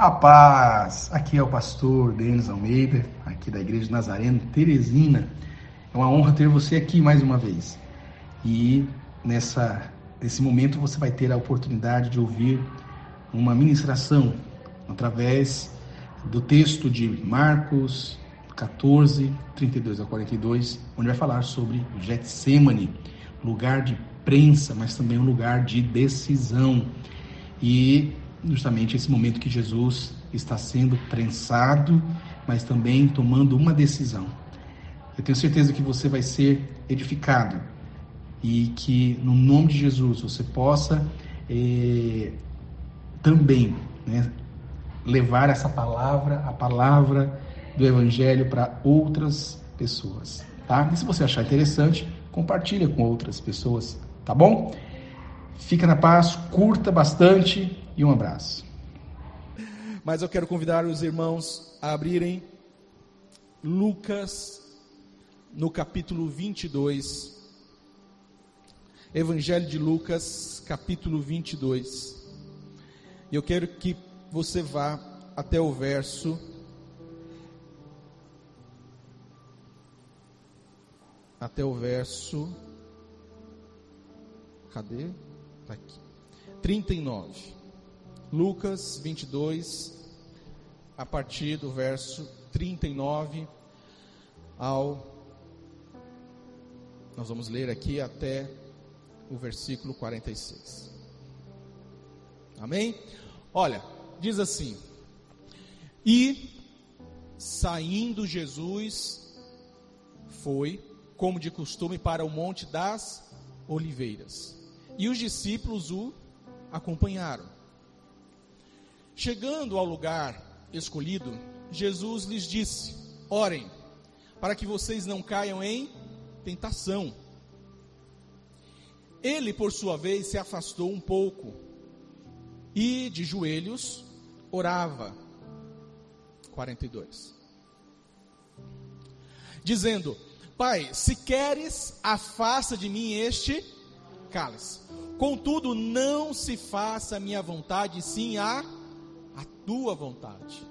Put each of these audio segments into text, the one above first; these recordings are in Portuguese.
A paz! Aqui é o pastor Denis Almeida, aqui da Igreja Nazareno Teresina. É uma honra ter você aqui mais uma vez. E nessa, nesse momento você vai ter a oportunidade de ouvir uma ministração através do texto de Marcos 14, 32 a 42, onde vai falar sobre Getsemane, lugar de prensa, mas também um lugar de decisão. E justamente esse momento que Jesus está sendo prensado, mas também tomando uma decisão. Eu tenho certeza que você vai ser edificado e que no nome de Jesus você possa eh, também né, levar essa palavra, a palavra do Evangelho para outras pessoas, tá? E se você achar interessante, compartilha com outras pessoas, tá bom? Fica na paz, curta bastante e um abraço. Mas eu quero convidar os irmãos a abrirem Lucas no capítulo 22. Evangelho de Lucas, capítulo 22. E eu quero que você vá até o verso até o verso Cadê? Tá aqui. 39. Lucas 22, a partir do verso 39 ao. Nós vamos ler aqui até o versículo 46. Amém? Olha, diz assim: E saindo Jesus foi, como de costume, para o Monte das Oliveiras. E os discípulos o acompanharam. Chegando ao lugar escolhido, Jesus lhes disse: Orem, para que vocês não caiam em tentação. Ele, por sua vez, se afastou um pouco e, de joelhos, orava. 42. Dizendo: Pai, se queres, afasta de mim este cálice. Contudo, não se faça a minha vontade, sim a a tua vontade.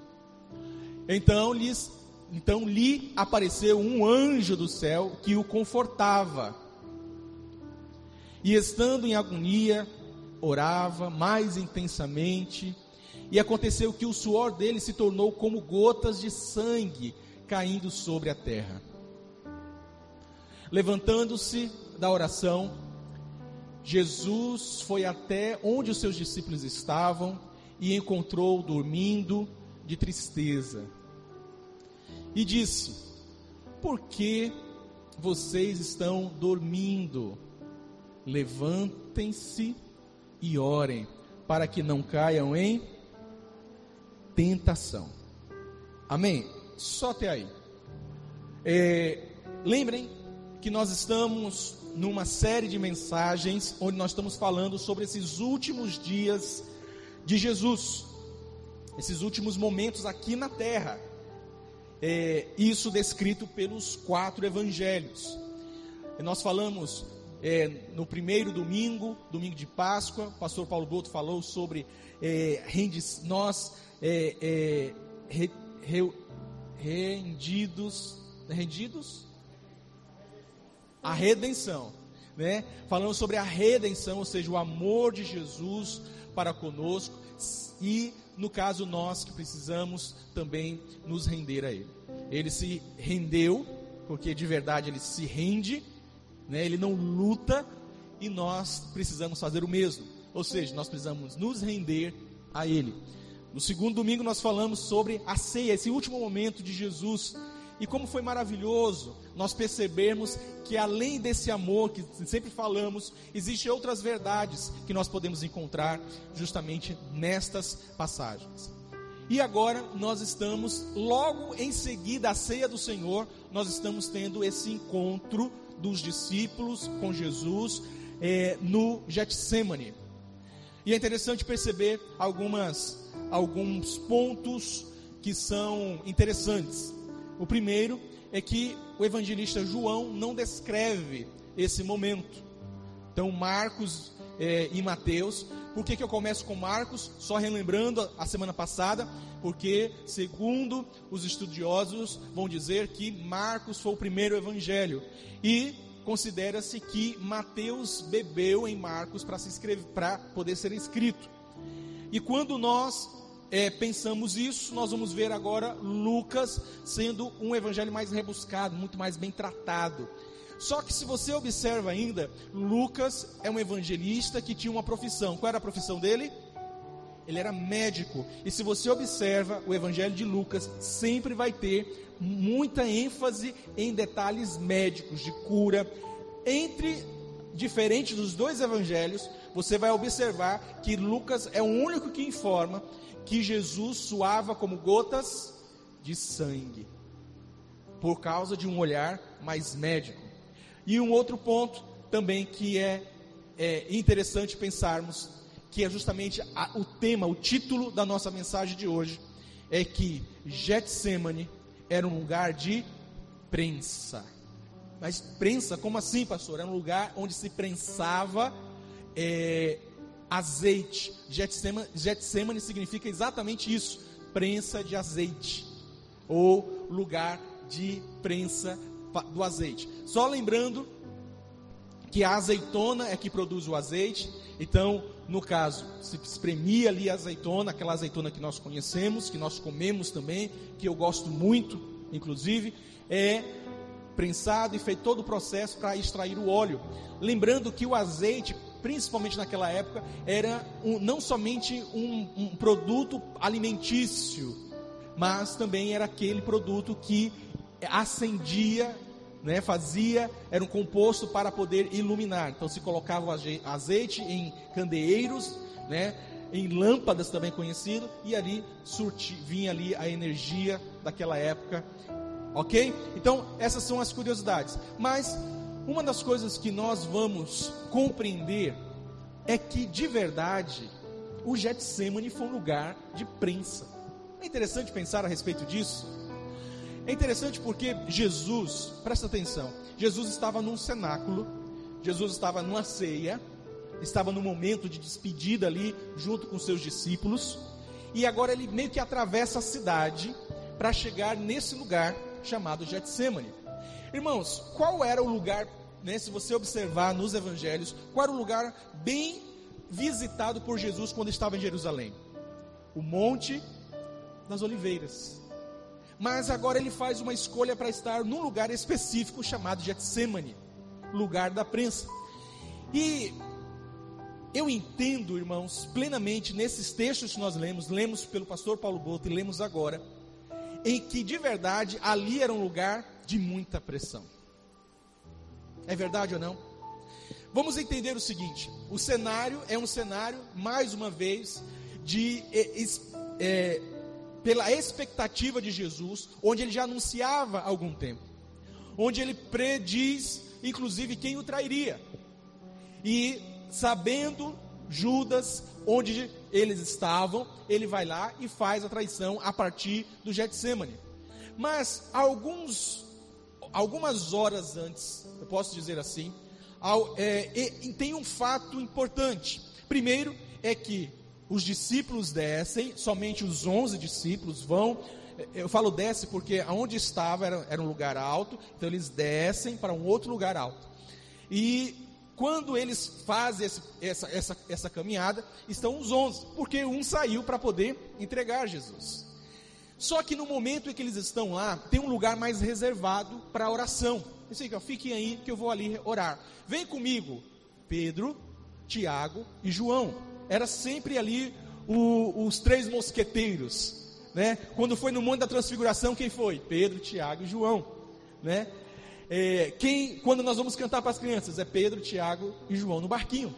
Então lhes então lhe apareceu um anjo do céu que o confortava. E estando em agonia, orava mais intensamente, e aconteceu que o suor dele se tornou como gotas de sangue caindo sobre a terra. Levantando-se da oração, Jesus foi até onde os seus discípulos estavam e encontrou dormindo de tristeza. E disse: Por que vocês estão dormindo? Levantem-se e orem, para que não caiam em tentação. Amém? Só até aí. É, lembrem que nós estamos numa série de mensagens onde nós estamos falando sobre esses últimos dias de Jesus, esses últimos momentos aqui na terra. É, isso descrito pelos quatro evangelhos. Nós falamos é, no primeiro domingo, domingo de Páscoa, o pastor Paulo Boto falou sobre é, nós é, é, re, re, rendidos, rendidos? A redenção, né? Falando sobre a redenção, ou seja, o amor de Jesus para conosco e, no caso, nós que precisamos também nos render a Ele. Ele se rendeu, porque de verdade ele se rende, né? ele não luta e nós precisamos fazer o mesmo. Ou seja, nós precisamos nos render a Ele. No segundo domingo nós falamos sobre a ceia, esse último momento de Jesus e como foi maravilhoso nós percebermos que além desse amor que sempre falamos, existem outras verdades que nós podemos encontrar justamente nestas passagens. E agora nós estamos, logo em seguida à ceia do Senhor, nós estamos tendo esse encontro dos discípulos com Jesus é, no Getsemane. E é interessante perceber algumas, alguns pontos que são interessantes. O primeiro é que o evangelista João não descreve esse momento. Então, Marcos é, e Mateus Por que, que eu começo com Marcos? Só relembrando a semana passada, porque, segundo os estudiosos, vão dizer que Marcos foi o primeiro evangelho. E considera-se que Mateus bebeu em Marcos para se escrever, para poder ser escrito. E quando nós é, pensamos isso, nós vamos ver agora Lucas sendo um evangelho mais rebuscado, muito mais bem tratado. Só que se você observa ainda, Lucas é um evangelista que tinha uma profissão. Qual era a profissão dele? Ele era médico. E se você observa, o evangelho de Lucas sempre vai ter muita ênfase em detalhes médicos, de cura. Entre diferente dos dois evangelhos, você vai observar que Lucas é o único que informa que Jesus suava como gotas de sangue, por causa de um olhar mais médico. E um outro ponto também que é, é interessante pensarmos, que é justamente a, o tema, o título da nossa mensagem de hoje, é que Getsemane era um lugar de prensa. Mas prensa, como assim, pastor? Era um lugar onde se prensava é, azeite. Getsemane, significa exatamente isso: prensa de azeite, ou lugar de prensa do azeite. Só lembrando que a azeitona é que produz o azeite, então, no caso, se espremia ali a azeitona, aquela azeitona que nós conhecemos, que nós comemos também, que eu gosto muito, inclusive, é prensado e feito todo o processo para extrair o óleo. Lembrando que o azeite principalmente naquela época, era um, não somente um, um produto alimentício, mas também era aquele produto que acendia, né, fazia, era um composto para poder iluminar. Então se colocava azeite em candeeiros, né, em lâmpadas também conhecido, e ali surti, vinha ali a energia daquela época. Ok? Então, essas são as curiosidades. Mas uma das coisas que nós vamos compreender é que, de verdade, o Getsemane foi um lugar de prensa. É interessante pensar a respeito disso. É interessante porque Jesus, presta atenção, Jesus estava num cenáculo, Jesus estava numa ceia, estava no momento de despedida ali, junto com seus discípulos, e agora ele meio que atravessa a cidade para chegar nesse lugar chamado Getsemane. Irmãos, qual era o lugar né, se você observar nos evangelhos, qual era o lugar bem visitado por Jesus quando estava em Jerusalém? O Monte das Oliveiras. Mas agora ele faz uma escolha para estar num lugar específico chamado Getsemane, lugar da prensa. E eu entendo, irmãos, plenamente nesses textos que nós lemos, lemos pelo pastor Paulo Boto e lemos agora, em que de verdade ali era um lugar de muita pressão. É verdade ou não? Vamos entender o seguinte: o cenário é um cenário, mais uma vez, de é, é, pela expectativa de Jesus, onde ele já anunciava há algum tempo, onde ele prediz, inclusive, quem o trairia, e sabendo Judas onde eles estavam, ele vai lá e faz a traição a partir do Getsemane. Mas alguns algumas horas antes, eu posso dizer assim, ao, é, e, tem um fato importante. Primeiro é que os discípulos descem, somente os onze discípulos vão. Eu falo desce porque aonde estava era, era um lugar alto, então eles descem para um outro lugar alto. E quando eles fazem esse, essa, essa, essa caminhada, estão os onze, porque um saiu para poder entregar Jesus. Só que no momento em que eles estão lá, tem um lugar mais reservado para oração. Isso aí, fiquem aí que eu vou ali orar. Vem comigo, Pedro, Tiago e João. Era sempre ali o, os três mosqueteiros, né? Quando foi no Monte da Transfiguração, quem foi? Pedro, Tiago e João, né? É, quem, quando nós vamos cantar para as crianças, é Pedro, Tiago e João no barquinho.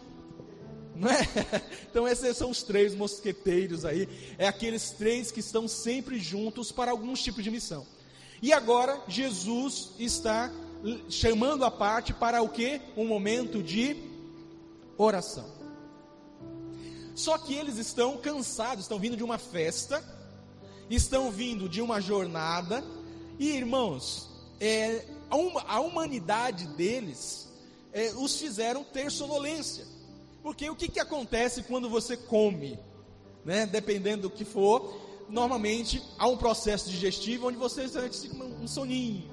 É? Então esses são os três mosqueteiros aí, é aqueles três que estão sempre juntos para alguns tipos de missão. E agora Jesus está chamando a parte para o que? Um momento de oração. Só que eles estão cansados, estão vindo de uma festa, estão vindo de uma jornada, e irmãos, é, a, humanidade deles é, os fizeram ter sonolência. Porque o que, que acontece quando você come? Né? Dependendo do que for, normalmente há um processo digestivo onde você sente um soninho.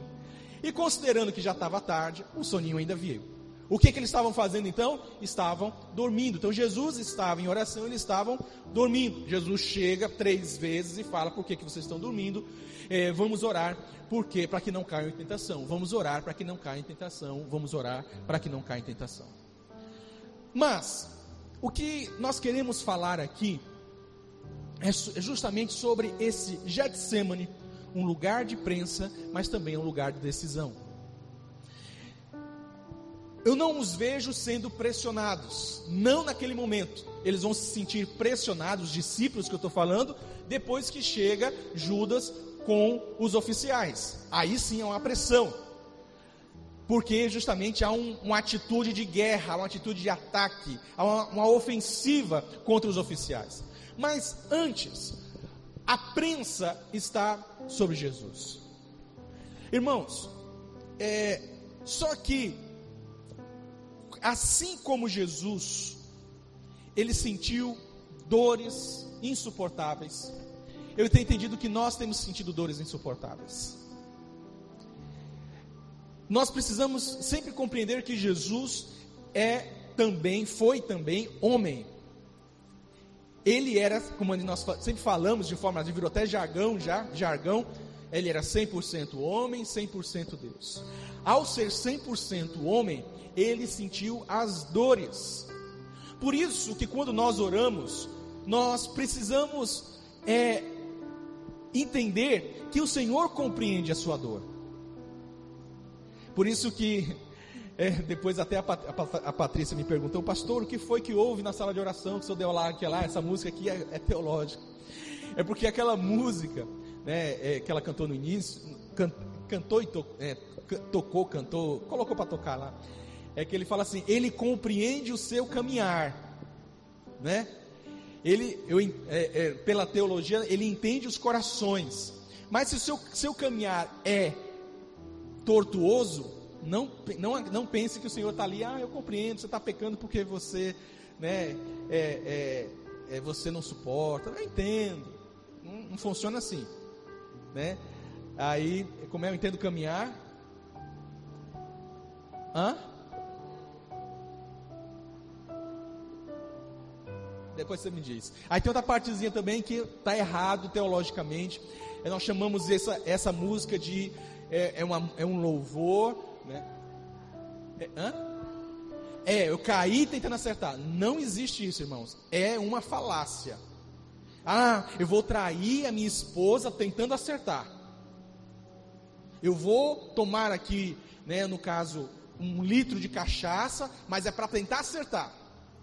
E considerando que já estava tarde, o soninho ainda veio. O que, que eles estavam fazendo então? Estavam dormindo. Então Jesus estava em oração, eles estavam dormindo. Jesus chega três vezes e fala: Por que, que vocês estão dormindo? É, vamos orar, por quê? Para que não caiam em tentação. Vamos orar para que não caiam em tentação. Vamos orar para que não caiam em tentação. Mas, o que nós queremos falar aqui é, é justamente sobre esse Getsemane, um lugar de prensa, mas também um lugar de decisão. Eu não os vejo sendo pressionados, não naquele momento. Eles vão se sentir pressionados, os discípulos que eu estou falando, depois que chega Judas com os oficiais. Aí sim há uma pressão, porque justamente há um, uma atitude de guerra, uma atitude de ataque, há uma, uma ofensiva contra os oficiais. Mas antes, a prensa está sobre Jesus. Irmãos, é, só que assim como Jesus, ele sentiu dores insuportáveis. Eu tenho entendido que nós temos sentido dores insuportáveis. Nós precisamos sempre compreender que Jesus é também, foi também homem. Ele era, como nós sempre falamos de forma, virou até jargão já, jargão, ele era 100% homem, 100% Deus. Ao ser 100% homem, ele sentiu as dores. Por isso que quando nós oramos, nós precisamos é, entender que o Senhor compreende a sua dor. Por isso que é, depois até a, a, a, Patrícia me perguntou, pastor, o que foi que houve na sala de oração que o senhor deu lá, que lá, essa música aqui é, é teológica. É porque aquela música, né, é, que ela cantou no início, can, cantou e to, é, tocou, cantou, colocou para tocar lá é que ele fala assim: ele compreende o seu caminhar, né? Ele, eu, é, é, pela teologia, ele entende os corações. Mas se o seu, seu caminhar é tortuoso, não, não, não pense que o Senhor está ali, ah, eu compreendo, você está pecando porque você, né, é, é, é, você não suporta. Eu entendo, não, não funciona assim, né? Aí, como é, eu entendo caminhar? Hã? Depois você me diz. Aí tem outra partezinha também que está errado teologicamente. É, nós chamamos essa, essa música de é, é, uma, é um louvor, né? É, hã? é, eu caí tentando acertar. Não existe isso, irmãos. É uma falácia. Ah, eu vou trair a minha esposa tentando acertar. Eu vou tomar aqui, né, no caso, um litro de cachaça, mas é para tentar acertar.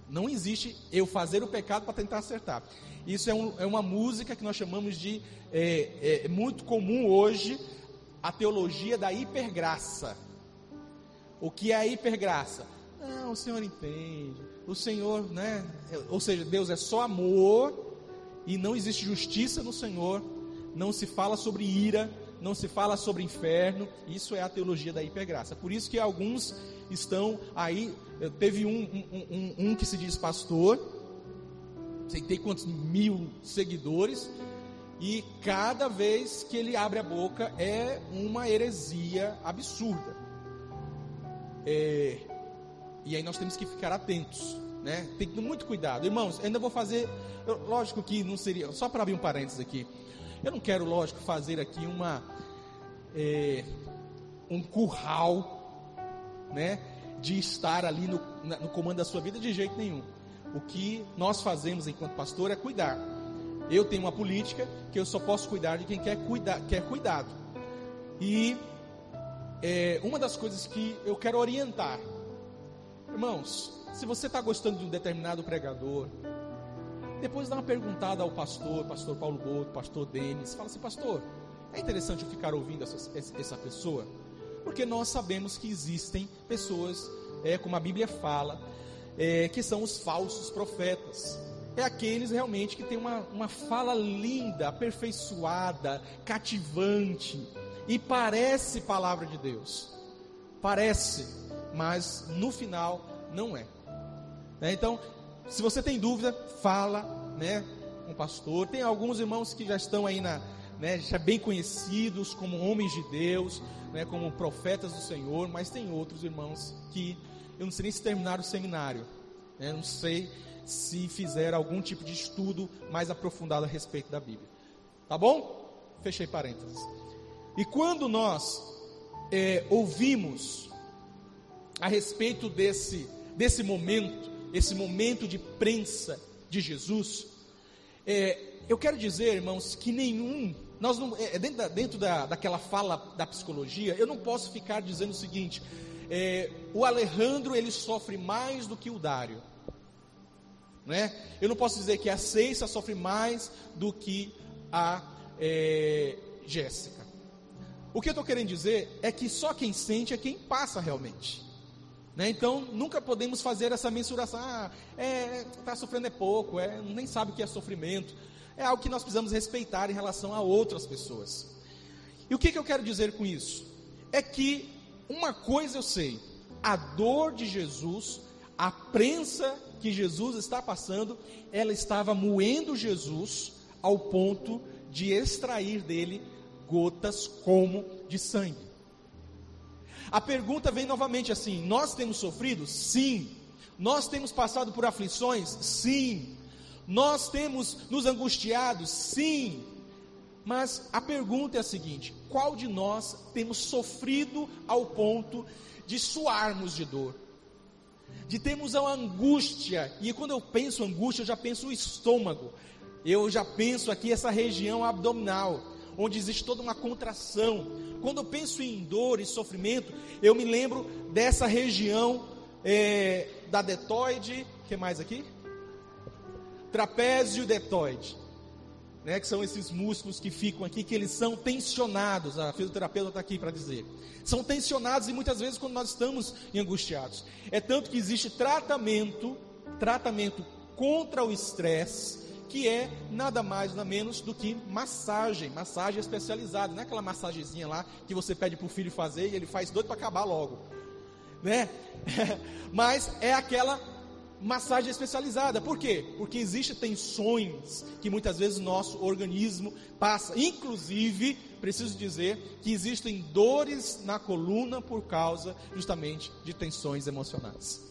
Não existe eu fazer o pecado para tentar acertar. Isso é, um, é, uma música que nós chamamos de é, é, muito comum hoje a teologia da hipergraça. O que é a hipergraça? Não, o Senhor entende. O Senhor, né? Ou seja, Deus é só amor e não existe justiça no Senhor. Não se fala sobre ira, não se fala sobre inferno. Isso é a teologia da hipergraça. Por isso que alguns estão aí. Teve um, um, um, um que se diz pastor, sei tem quantos mil seguidores, e cada vez que ele abre a boca é uma heresia absurda. É, e aí nós temos que ficar atentos, né? Tem que ter muito cuidado, irmãos. Ainda vou fazer, lógico que não seria, só para abrir um parênteses aqui. Eu não quero, lógico, fazer aqui uma é, um curral né, de estar ali no, no comando da sua vida de jeito nenhum. O que nós fazemos enquanto pastor é cuidar. Eu tenho uma política que eu só posso cuidar de quem quer, cuidar, quer cuidado. E é, uma das coisas que eu quero orientar, irmãos, se você está gostando de um determinado pregador, depois dá uma perguntada ao pastor, pastor Paulo Boto, pastor Denis, fala assim, pastor, é interessante eu ficar ouvindo essa, essa pessoa? Porque nós sabemos que existem pessoas, é, como a Bíblia fala, é, que são os falsos profetas. É aqueles realmente que têm uma, uma fala linda, aperfeiçoada, cativante, e parece palavra de Deus. Parece, mas no final não é. é então, se você tem dúvida, fala, né, com o pastor. Tem alguns irmãos que já estão aí na, né, já bem conhecidos como homens de Deus, né, como profetas do Senhor, mas tem outros irmãos que eu não sei nem se terminaram o seminário, né, não sei se fizeram algum tipo de estudo mais aprofundado a respeito da Bíblia. Tá bom? Fechei parênteses. E quando nós é, ouvimos a respeito desse, desse momento, esse momento de prensa de Jesus, é, eu quero dizer, irmãos, que nenhum, nós não, é, dentro, da, dentro da, daquela fala da psicologia, eu não posso ficar dizendo o seguinte: é, o Alejandro ele sofre mais do que o Dário, né? Eu não posso dizer que a Ceissa sofre mais do que a é, Jéssica. O que eu estou querendo dizer é que só quem sente é quem passa realmente. Né? Então, nunca podemos fazer essa mensuração. Ah, é, está sofrendo é pouco, é, nem sabe o que é sofrimento. É algo que nós precisamos respeitar em relação a outras pessoas. E o que, que eu quero dizer com isso? É que uma coisa eu sei: a dor de Jesus, a prensa que Jesus está passando, ela estava moendo Jesus ao ponto de extrair dele gotas como de sangue. A pergunta vem novamente assim: nós temos sofrido? Sim. Nós temos passado por aflições? Sim. Nós temos nos angustiado? Sim. Mas a pergunta é a seguinte: qual de nós temos sofrido ao ponto de suarmos de dor? De termos a angústia, e quando eu penso angústia, eu já penso o estômago, eu já penso aqui essa região abdominal onde existe toda uma contração. Quando eu penso em dor e sofrimento, eu me lembro dessa região é, da detoide, que mais aqui? Trapézio detoide, né, que são esses músculos que ficam aqui, que eles são tensionados. A fisioterapeuta está aqui para dizer. São tensionados e muitas vezes quando nós estamos angustiados. É tanto que existe tratamento, tratamento contra o estresse que é nada mais nada menos do que massagem, massagem especializada, não é aquela massagenzinha lá que você pede para o filho fazer e ele faz doido para acabar logo, né? Mas é aquela massagem especializada. Por quê? Porque existem tensões que muitas vezes nosso organismo passa. Inclusive, preciso dizer que existem dores na coluna por causa justamente de tensões emocionais.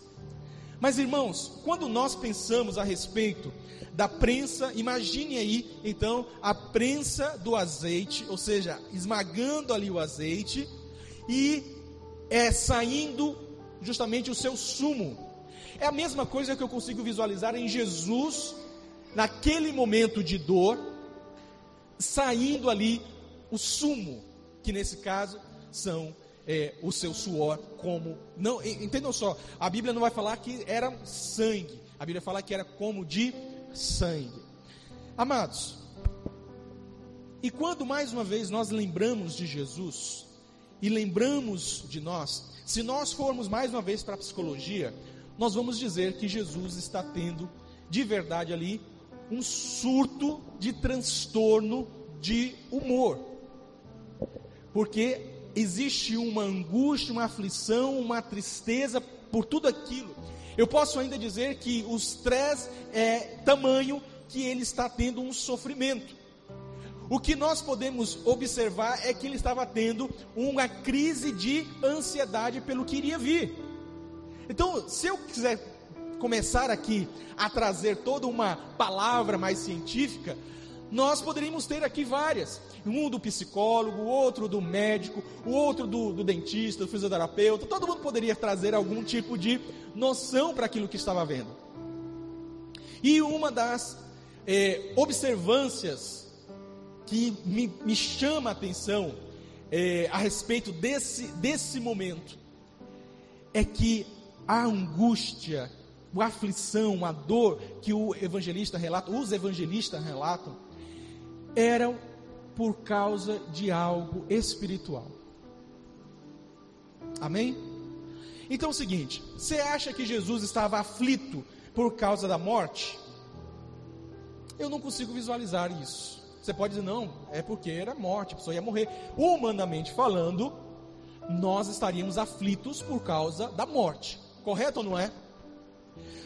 Mas irmãos, quando nós pensamos a respeito da prensa, imagine aí então a prensa do azeite, ou seja, esmagando ali o azeite e é saindo justamente o seu sumo. É a mesma coisa que eu consigo visualizar em Jesus naquele momento de dor, saindo ali o sumo, que nesse caso são é, o seu suor como não entendam só a Bíblia não vai falar que era sangue a Bíblia fala que era como de sangue. Amados, e quando mais uma vez nós lembramos de Jesus e lembramos de nós, se nós formos mais uma vez para a psicologia, nós vamos dizer que Jesus está tendo de verdade ali um surto de transtorno de humor. Porque existe uma angústia, uma aflição, uma tristeza por tudo aquilo eu posso ainda dizer que o estresse é tamanho que ele está tendo um sofrimento. O que nós podemos observar é que ele estava tendo uma crise de ansiedade pelo que iria vir. Então, se eu quiser começar aqui a trazer toda uma palavra mais científica, nós poderíamos ter aqui várias. Um do psicólogo, outro do médico, o outro do, do dentista, do fisioterapeuta. Todo mundo poderia trazer algum tipo de noção para aquilo que estava vendo. E uma das é, observâncias que me, me, chama a atenção é, a respeito desse, desse momento é que a angústia, a aflição, a dor que o evangelista relata, os evangelistas relatam, eram por causa de algo espiritual. Amém? Então é o seguinte: você acha que Jesus estava aflito por causa da morte? Eu não consigo visualizar isso. Você pode dizer, não, é porque era morte, a pessoa ia morrer. Humanamente falando, nós estaríamos aflitos por causa da morte. Correto ou não é?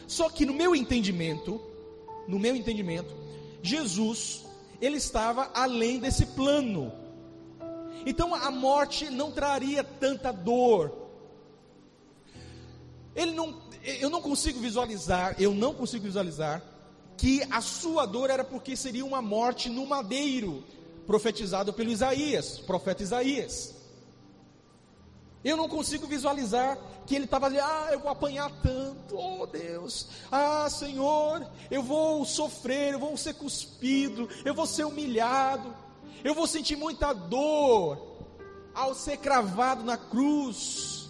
Só que no meu entendimento, no meu entendimento, Jesus, ele estava além desse plano. Então a morte não traria tanta dor. Ele não, eu não consigo visualizar, eu não consigo visualizar que a sua dor era porque seria uma morte no madeiro, profetizado pelo Isaías, profeta Isaías. Eu não consigo visualizar que ele estava ali, ah, eu vou apanhar tanto, oh Deus, ah Senhor, eu vou sofrer, eu vou ser cuspido, eu vou ser humilhado, eu vou sentir muita dor ao ser cravado na cruz,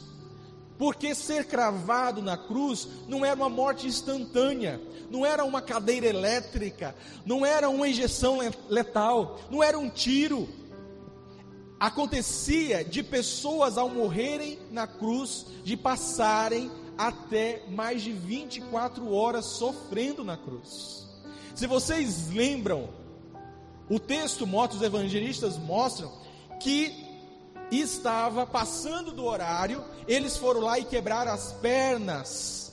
porque ser cravado na cruz não era uma morte instantânea, não era uma cadeira elétrica, não era uma injeção letal, não era um tiro, acontecia de pessoas ao morrerem na cruz, de passarem até mais de 24 horas sofrendo na cruz. Se vocês lembram, o texto mostra, os evangelistas mostram que estava passando do horário, eles foram lá e quebraram as pernas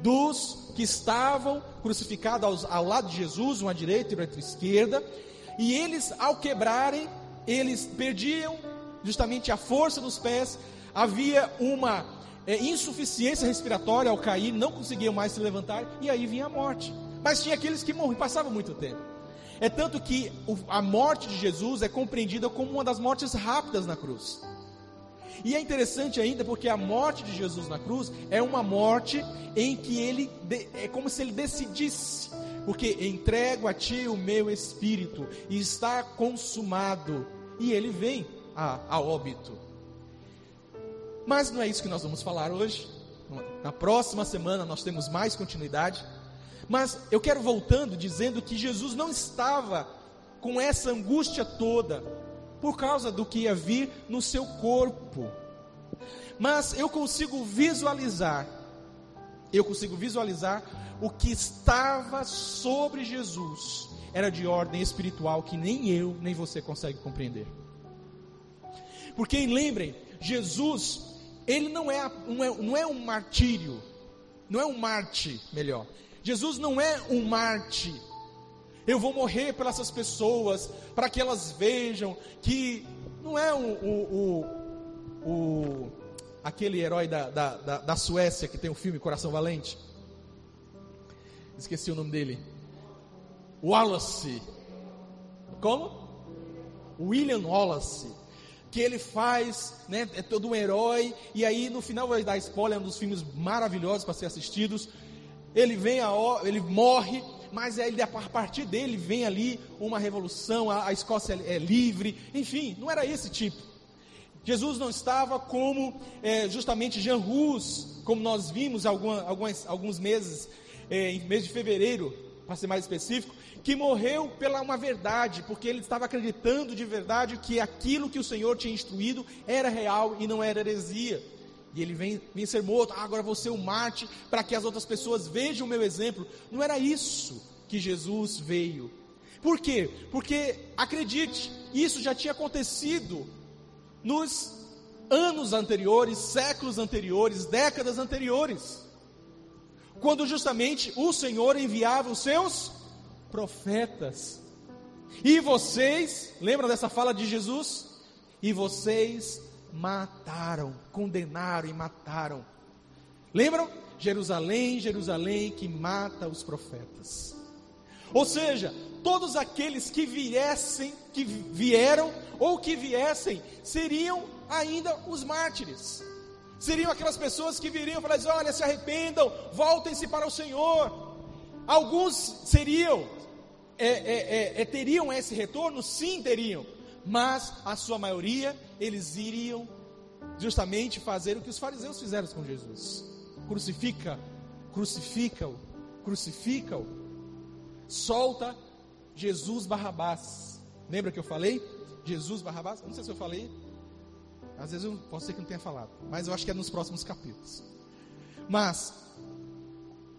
dos que estavam crucificados ao, ao lado de Jesus, uma à direita e outra à esquerda, e eles, ao quebrarem, eles perdiam justamente a força dos pés, havia uma é, insuficiência respiratória ao cair, não conseguiam mais se levantar, e aí vinha a morte. Mas tinha aqueles que morriam, passavam muito tempo. É tanto que a morte de Jesus é compreendida como uma das mortes rápidas na cruz. E é interessante ainda porque a morte de Jesus na cruz é uma morte em que ele é como se ele decidisse, porque entrego a ti o meu espírito e está consumado e ele vem a, a óbito. Mas não é isso que nós vamos falar hoje. Na próxima semana nós temos mais continuidade. Mas eu quero voltando dizendo que Jesus não estava com essa angústia toda por causa do que ia vir no seu corpo. Mas eu consigo visualizar, eu consigo visualizar o que estava sobre Jesus era de ordem espiritual que nem eu nem você consegue compreender. Porque lembrem, Jesus, ele não é, não é, não é um martírio, não é um Marte, melhor. Jesus não é um Marte. Eu vou morrer pelas essas pessoas, para que elas vejam que não é o, o, o, o aquele herói da, da, da, da Suécia que tem o filme Coração Valente. Esqueci o nome dele. Wallace. Como? William Wallace. Que ele faz, né, é todo um herói, e aí no final vai dar spoiler, é um dos filmes maravilhosos para ser assistidos. Ele vem a ele morre, mas aí a partir dele vem ali uma revolução, a, a Escócia é, é livre, enfim, não era esse tipo. Jesus não estava como é, justamente Jean Rus, como nós vimos alguma, algumas, alguns meses, é, em mês de fevereiro, para ser mais específico, que morreu pela uma verdade, porque ele estava acreditando de verdade que aquilo que o Senhor tinha instruído era real e não era heresia. E ele vem, vem ser morto, ah, agora ser um Marte para que as outras pessoas vejam o meu exemplo. Não era isso que Jesus veio. Por quê? Porque, acredite, isso já tinha acontecido nos anos anteriores, séculos anteriores, décadas anteriores quando justamente o Senhor enviava os seus profetas. E vocês, lembram dessa fala de Jesus? E vocês mataram, condenaram e mataram. Lembram? Jerusalém, Jerusalém que mata os profetas. Ou seja, todos aqueles que viessem, que vieram ou que viessem, seriam ainda os mártires seriam aquelas pessoas que viriam falar assim, olha, se arrependam, voltem-se para o Senhor. Alguns seriam, é, é, é, é, teriam esse retorno? Sim, teriam, mas a sua maioria, eles iriam justamente fazer o que os fariseus fizeram com Jesus: crucifica, crucifica-o, crucifica-o, solta Jesus Barrabás. Lembra que eu falei? Jesus Barrabás? Não sei se eu falei, às vezes eu posso ser que não tenha falado, mas eu acho que é nos próximos capítulos. Mas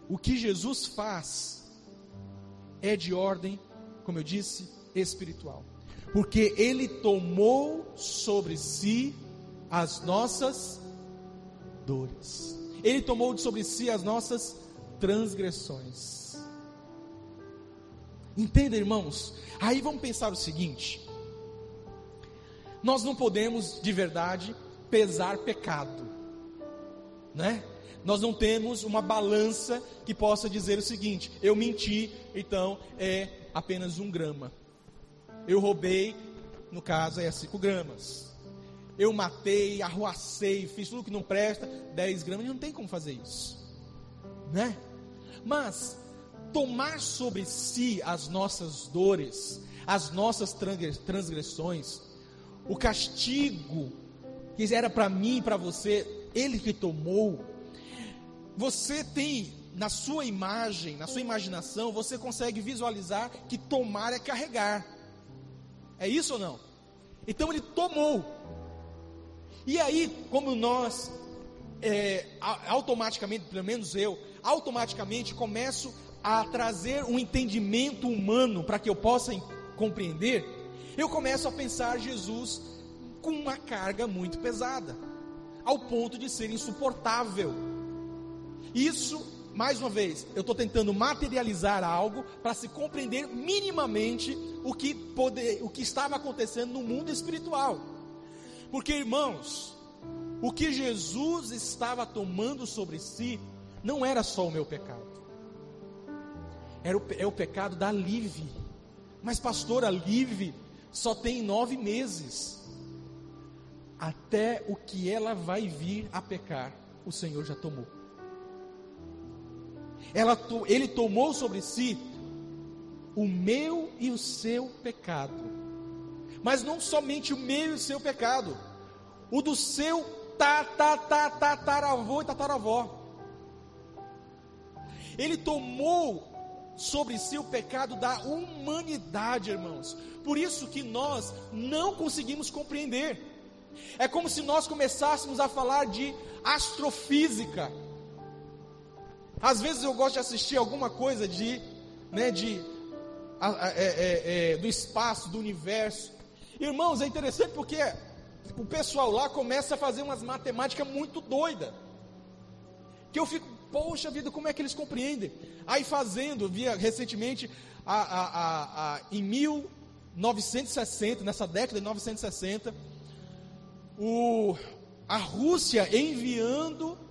o que Jesus faz é de ordem, como eu disse, espiritual. Porque ele tomou sobre si as nossas dores. Ele tomou sobre si as nossas transgressões. Entenda, irmãos? Aí vamos pensar o seguinte: nós não podemos de verdade pesar pecado, né? Nós não temos uma balança que possa dizer o seguinte: eu menti, então é apenas um grama. Eu roubei, no caso é 5 gramas. Eu matei, arruacei, fiz tudo que não presta, 10 gramas, não tem como fazer isso, né? Mas tomar sobre si as nossas dores, as nossas transgressões, o castigo que era para mim e para você, ele que tomou. Você tem na sua imagem, na sua imaginação, você consegue visualizar que tomar é carregar. É isso ou não? Então ele tomou. E aí, como nós, é, automaticamente, pelo menos eu, automaticamente começo a trazer um entendimento humano para que eu possa compreender, eu começo a pensar Jesus com uma carga muito pesada, ao ponto de ser insuportável. Isso mais uma vez, eu estou tentando materializar algo para se compreender minimamente o que, poder, o que estava acontecendo no mundo espiritual. Porque, irmãos, o que Jesus estava tomando sobre si não era só o meu pecado, era o, é o pecado da Live. Mas, pastor, a Live só tem nove meses. Até o que ela vai vir a pecar, o Senhor já tomou ela, ele tomou sobre si o meu e o seu pecado. Mas não somente o meu e o seu pecado, o do seu tataravô e tataravó. Ele tomou sobre si o pecado da humanidade, irmãos. Por isso que nós não conseguimos compreender. É como se nós começássemos a falar de astrofísica às vezes eu gosto de assistir alguma coisa de, né, de, a, a, é, é, é, do espaço, do universo. Irmãos, é interessante porque o pessoal lá começa a fazer umas matemáticas muito doidas. Que eu fico, poxa vida, como é que eles compreendem? Aí fazendo, via recentemente, a, em 1960, nessa década de 1960, o, a Rússia enviando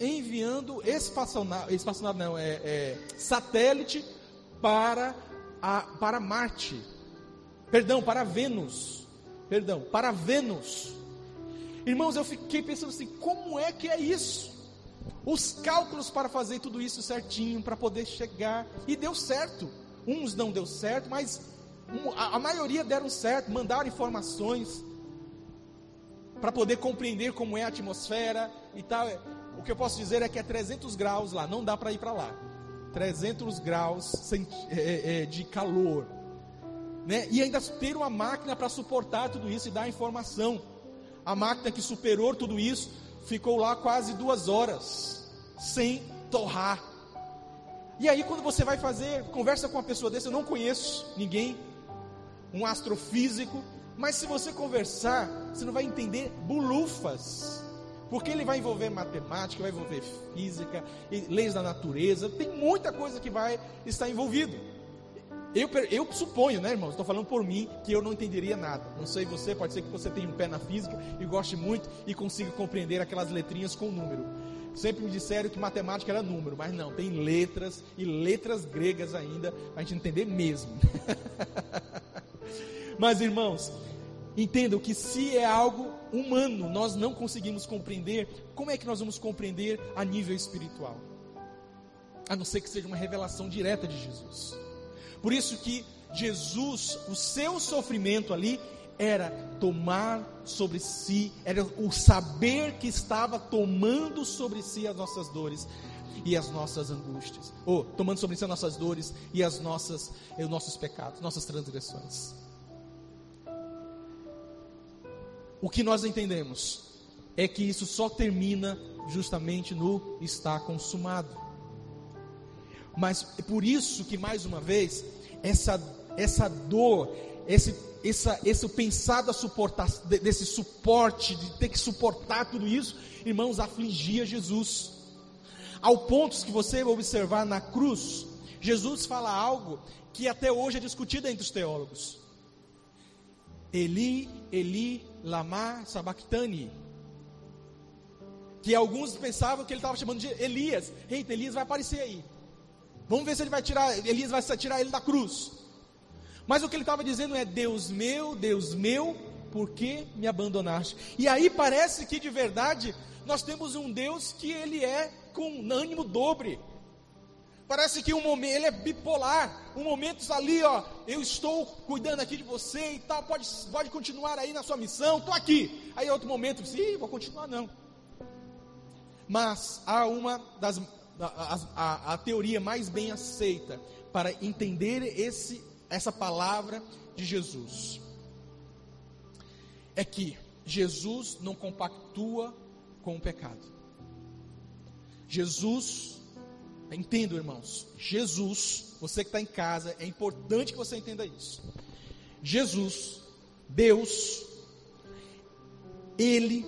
enviando espaçonave, espaçonave não, é, é, satélite para, a, para Marte. Perdão, para Vênus. Perdão, para Vênus. Irmãos, eu fiquei pensando assim, como é que é isso? Os cálculos para fazer tudo isso certinho, para poder chegar, e deu certo. Uns não deu certo, mas a, a maioria deram certo, mandaram informações para poder compreender como é a atmosfera e tal o que eu posso dizer é que é 300 graus lá, não dá para ir para lá. 300 graus é, é, é, de calor. Né? E ainda ter uma máquina para suportar tudo isso e dar informação. A máquina que superou tudo isso ficou lá quase duas horas, sem torrar. E aí, quando você vai fazer, conversa com uma pessoa dessa, eu não conheço ninguém, um astrofísico, mas se você conversar, você não vai entender bulufas. Porque ele vai envolver matemática, vai envolver física, leis da natureza, tem muita coisa que vai estar envolvido. Eu, eu suponho, né, irmãos? Estou falando por mim que eu não entenderia nada. Não sei você, pode ser que você tenha um pé na física e goste muito e consiga compreender aquelas letrinhas com número. Sempre me disseram que matemática era número, mas não, tem letras e letras gregas ainda para a gente entender mesmo. mas irmãos, Entendam que se é algo humano, nós não conseguimos compreender, como é que nós vamos compreender a nível espiritual? A não ser que seja uma revelação direta de Jesus. Por isso que Jesus, o seu sofrimento ali era tomar sobre si, era o saber que estava tomando sobre si as nossas dores e as nossas angústias, ou tomando sobre si as nossas dores e as nossas, os nossos pecados, nossas transgressões. O que nós entendemos é que isso só termina justamente no está consumado. Mas é por isso que mais uma vez essa essa dor, esse essa, esse pensado a suportar desse suporte de ter que suportar tudo isso, irmãos, afligia Jesus. Ao ponto que você observar na cruz, Jesus fala algo que até hoje é discutido entre os teólogos. Eli, Eli, lama sabachthani. Que alguns pensavam que ele estava chamando de Elias. Eita, Elias vai aparecer aí. Vamos ver se ele vai tirar, Elias vai tirar ele da cruz. Mas o que ele estava dizendo é: Deus meu, Deus meu, por que me abandonaste? E aí parece que de verdade nós temos um Deus que ele é com ânimo dobre. Parece que um momento ele é bipolar. Um momento ali, ó, eu estou cuidando aqui de você e tal, pode, pode continuar aí na sua missão, estou aqui. Aí outro momento, sim, vou continuar não. Mas há uma das a, a, a teoria mais bem aceita para entender esse, essa palavra de Jesus é que Jesus não compactua com o pecado. Jesus, entendo irmãos, Jesus, você que está em casa, é importante que você entenda isso. Jesus, Deus, Ele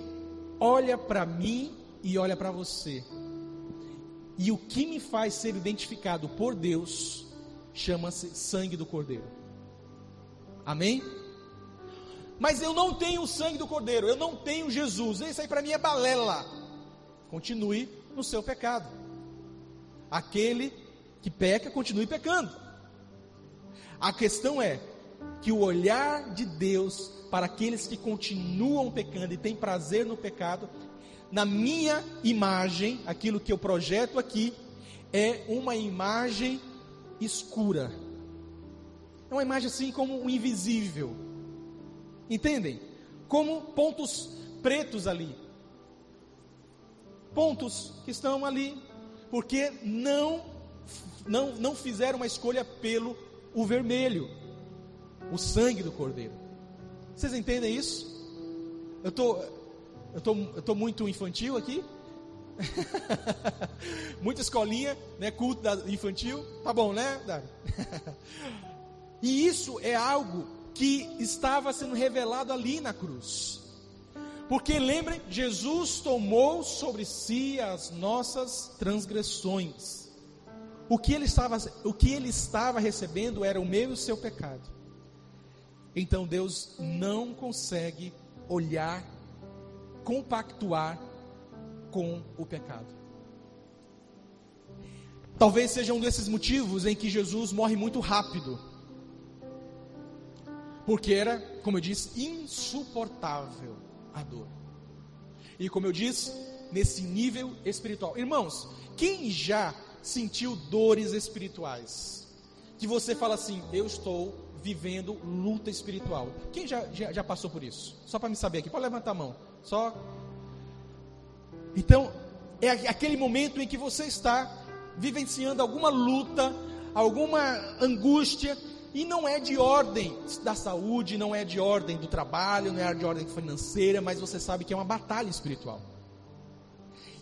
olha para mim e olha para você e o que me faz ser identificado por Deus chama-se sangue do Cordeiro. Amém? Mas eu não tenho o sangue do Cordeiro, eu não tenho Jesus. Isso aí para mim é balela. Continue no seu pecado. Aquele que peca, continue pecando. A questão é que o olhar de Deus para aqueles que continuam pecando e têm prazer no pecado na minha imagem, aquilo que eu projeto aqui, é uma imagem escura. É uma imagem assim como um invisível. Entendem? Como pontos pretos ali. Pontos que estão ali porque não não não fizeram uma escolha pelo o vermelho, o sangue do cordeiro. Vocês entendem isso? Eu estou eu tô, eu tô muito infantil aqui? Muita escolinha, né? Culto infantil. Tá bom, né, e isso é algo que estava sendo revelado ali na cruz. Porque lembrem, Jesus tomou sobre si as nossas transgressões. O que ele estava, o que ele estava recebendo era o meu e o seu pecado. Então Deus não consegue olhar compactuar com o pecado. Talvez seja um desses motivos em que Jesus morre muito rápido. Porque era, como eu disse, insuportável a dor. E como eu disse, nesse nível espiritual. Irmãos, quem já sentiu dores espirituais? Que você fala assim, eu estou vivendo luta espiritual. Quem já, já, já passou por isso? Só para me saber aqui, pode levantar a mão. Só. Então, é aquele momento em que você está vivenciando alguma luta, alguma angústia, e não é de ordem da saúde, não é de ordem do trabalho, não é de ordem financeira, mas você sabe que é uma batalha espiritual.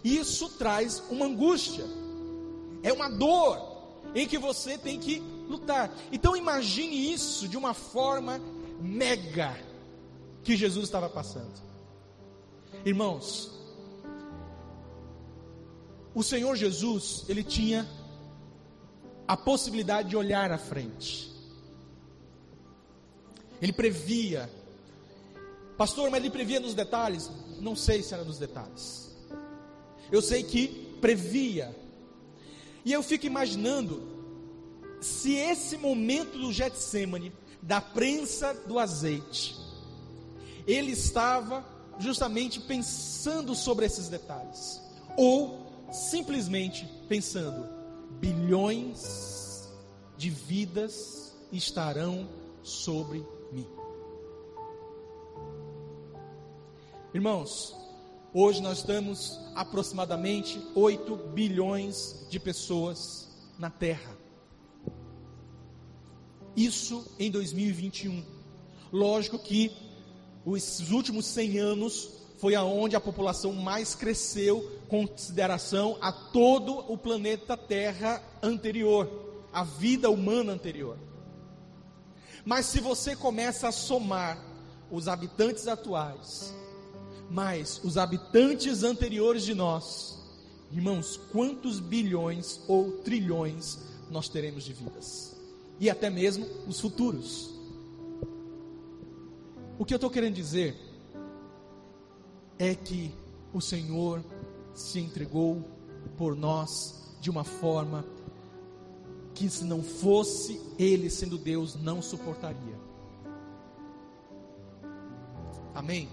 Isso traz uma angústia, é uma dor em que você tem que lutar. Então imagine isso de uma forma mega que Jesus estava passando. Irmãos, o Senhor Jesus, ele tinha a possibilidade de olhar à frente. Ele previa. Pastor, mas ele previa nos detalhes? Não sei se era nos detalhes. Eu sei que previa. E eu fico imaginando se esse momento do Getsemane, da prensa do azeite, ele estava justamente pensando sobre esses detalhes, ou simplesmente pensando: bilhões de vidas estarão sobre mim. Irmãos, hoje nós estamos aproximadamente 8 bilhões de pessoas na Terra. Isso em 2021. Lógico que os últimos 100 anos foi aonde a população mais cresceu consideração a todo o planeta Terra anterior, a vida humana anterior. Mas se você começa a somar os habitantes atuais, mais os habitantes anteriores de nós, Irmãos, quantos bilhões ou trilhões nós teremos de vidas? E até mesmo os futuros. O que eu estou querendo dizer é que o Senhor se entregou por nós de uma forma que, se não fosse Ele sendo Deus, não suportaria. Amém?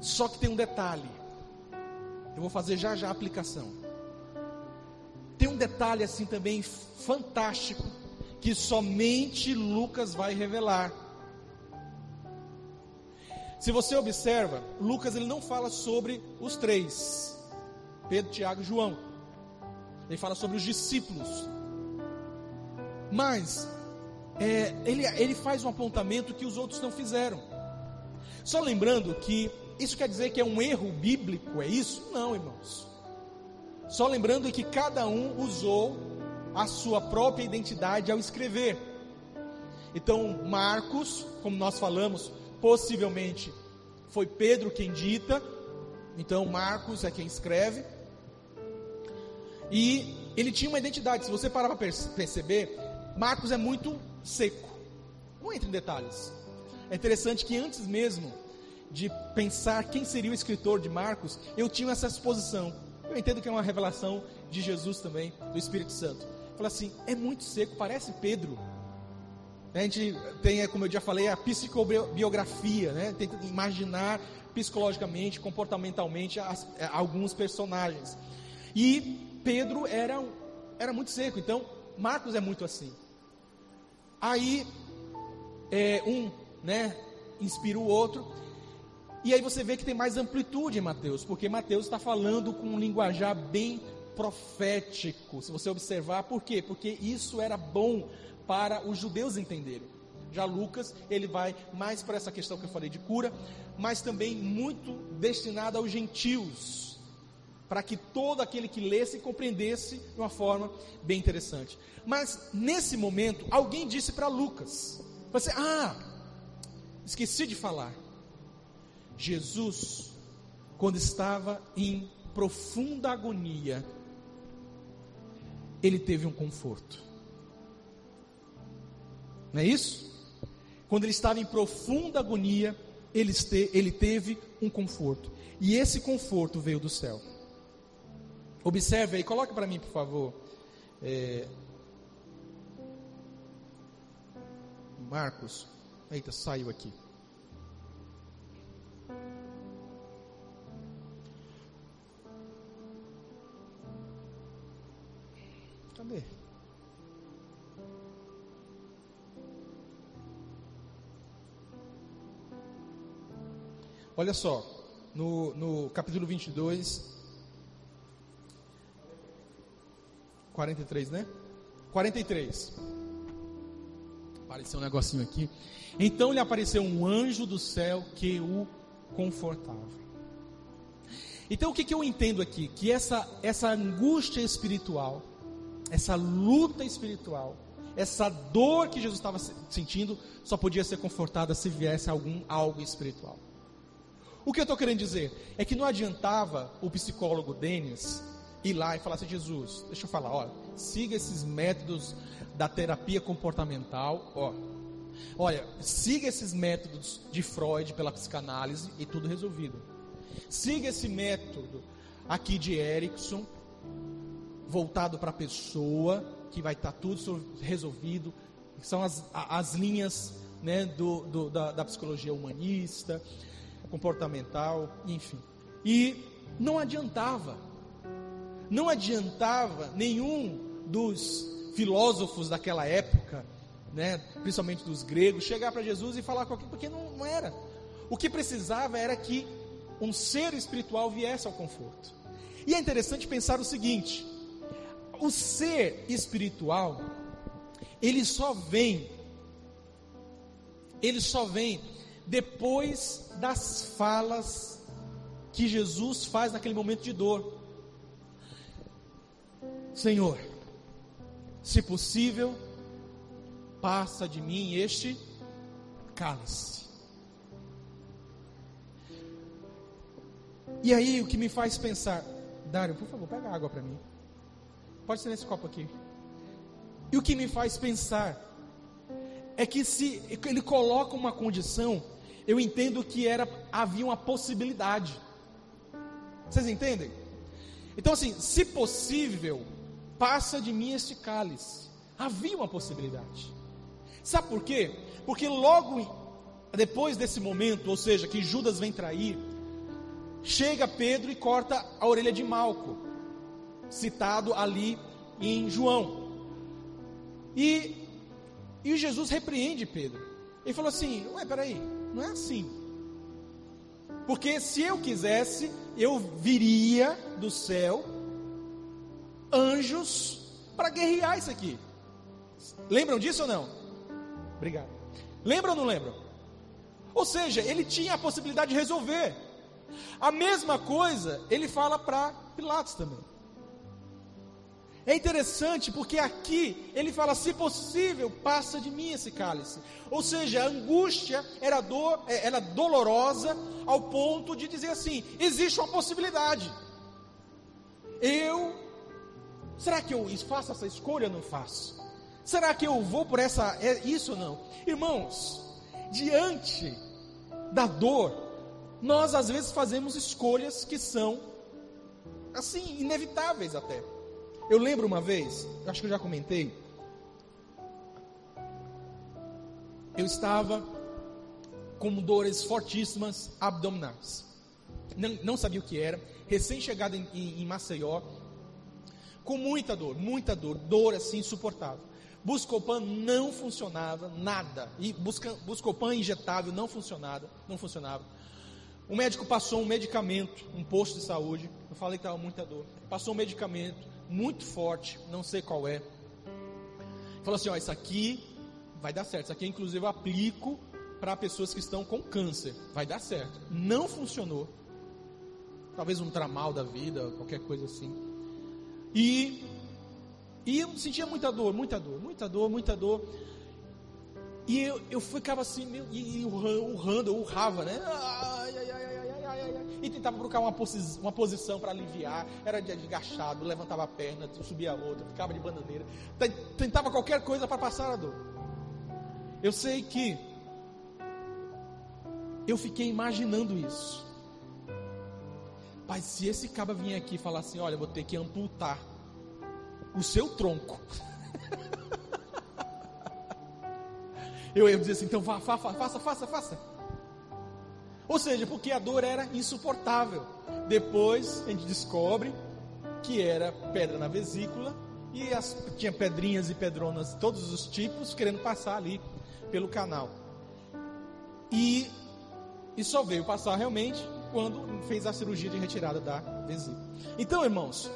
Só que tem um detalhe. Eu vou fazer já já a aplicação. Tem um detalhe assim também fantástico que somente Lucas vai revelar. Se você observa, Lucas ele não fala sobre os três: Pedro, Tiago e João. Ele fala sobre os discípulos. Mas é, ele, ele faz um apontamento que os outros não fizeram. Só lembrando que isso quer dizer que é um erro bíblico, é isso? Não, irmãos. Só lembrando que cada um usou a sua própria identidade ao escrever. Então, Marcos, como nós falamos, possivelmente foi Pedro quem dita, então Marcos é quem escreve. E ele tinha uma identidade, se você parar para perceber, Marcos é muito seco. Não entre em detalhes. É interessante que antes mesmo de pensar quem seria o escritor de Marcos, eu tinha essa exposição. Eu entendo que é uma revelação de Jesus também, do Espírito Santo. Fala assim, é muito seco, parece Pedro. A gente tem, como eu já falei, a psicobiografia, né? Tenta imaginar psicologicamente, comportamentalmente as, é, alguns personagens. E Pedro era, era muito seco, então Marcos é muito assim. Aí é, um, né, inspira o outro. E aí você vê que tem mais amplitude em Mateus, porque Mateus está falando com um linguajar bem profético. Se você observar, por quê? Porque isso era bom para os judeus entenderem. Já Lucas, ele vai mais para essa questão que eu falei de cura, mas também muito destinado aos gentios, para que todo aquele que lesse compreendesse de uma forma bem interessante. Mas nesse momento, alguém disse para Lucas: você, Ah, esqueci de falar. Jesus, quando estava em profunda agonia, ele teve um conforto. Não é isso? Quando ele estava em profunda agonia, ele, ele teve um conforto. E esse conforto veio do céu. Observe aí, coloque para mim, por favor. É, Marcos. Eita, saiu aqui. Cadê? Olha só, no, no capítulo 22, 43, né? 43. Apareceu um negocinho aqui. Então lhe apareceu um anjo do céu que o confortava. Então o que, que eu entendo aqui? Que essa, essa angústia espiritual, essa luta espiritual, essa dor que Jesus estava sentindo, só podia ser confortada se viesse algum algo espiritual. O que eu estou querendo dizer é que não adiantava o psicólogo Denis ir lá e falar assim: Jesus, deixa eu falar, olha, siga esses métodos da terapia comportamental, ó. Olha, siga esses métodos de Freud pela psicanálise e tudo resolvido. Siga esse método aqui de Erickson, voltado para a pessoa, que vai estar tá tudo resolvido. São as, as linhas né, do, do da, da psicologia humanista comportamental, enfim. E não adiantava, não adiantava nenhum dos filósofos daquela época, né, principalmente dos gregos, chegar para Jesus e falar com aquilo, porque não, não era. O que precisava era que um ser espiritual viesse ao conforto. E é interessante pensar o seguinte: o ser espiritual, ele só vem, ele só vem depois das falas que Jesus faz naquele momento de dor. Senhor, se possível, passa de mim este cálice. E aí o que me faz pensar, Dário, por favor, pega água para mim. Pode ser nesse copo aqui. E o que me faz pensar é que se ele coloca uma condição, eu entendo que era havia uma possibilidade. Vocês entendem? Então assim, se possível, passa de mim este cálice. Havia uma possibilidade. Sabe por quê? Porque logo depois desse momento, ou seja, que Judas vem trair, chega Pedro e corta a orelha de Malco, citado ali em João. E, e Jesus repreende Pedro. Ele falou assim: Ué, peraí, não é assim. Porque se eu quisesse, eu viria do céu anjos para guerrear isso aqui. Lembram disso ou não? Obrigado. Lembram ou não lembram? Ou seja, ele tinha a possibilidade de resolver. A mesma coisa ele fala para Pilatos também. É interessante porque aqui ele fala: se possível, passa de mim esse cálice. Ou seja, a angústia era, dor, é, era dolorosa ao ponto de dizer assim: existe uma possibilidade. Eu, será que eu faço essa escolha ou não faço? Será que eu vou por essa, é isso ou não? Irmãos, diante da dor, nós às vezes fazemos escolhas que são assim inevitáveis até. Eu lembro uma vez, acho que eu já comentei, eu estava com dores fortíssimas abdominais. Não, não sabia o que era, recém-chegado em, em, em Maceió, com muita dor, muita dor, dor assim insuportável. Buscopan não funcionava, nada. E busca, Buscopan injetável não funcionava, não funcionava. O médico passou um medicamento, um posto de saúde. Eu falei que estava muita dor. Passou um medicamento muito forte, não sei qual é. Falou assim: ó, isso aqui vai dar certo. Isso aqui, inclusive, eu aplico para pessoas que estão com câncer. Vai dar certo. Não funcionou. Talvez um tramal da vida, qualquer coisa assim. E e eu sentia muita dor, muita dor, muita dor, muita dor. E eu, eu ficava assim, meu, e, e urrando, urrava, né? Ai, ai, ai, ai, ai, ai, E tentava procurar uma, posi uma posição para aliviar. Era de agachado, levantava a perna, subia a outra, ficava de bananeira. Tentava qualquer coisa para passar a dor. Eu sei que eu fiquei imaginando isso. Pai, se esse caba vir aqui e falar assim: olha, vou ter que amputar o seu tronco. Eu ia dizer assim, então fa, faça, faça, faça. Ou seja, porque a dor era insuportável. Depois a gente descobre que era pedra na vesícula e as, tinha pedrinhas e pedronas, todos os tipos, querendo passar ali pelo canal. E, e só veio passar realmente quando fez a cirurgia de retirada da vesícula. Então, irmãos,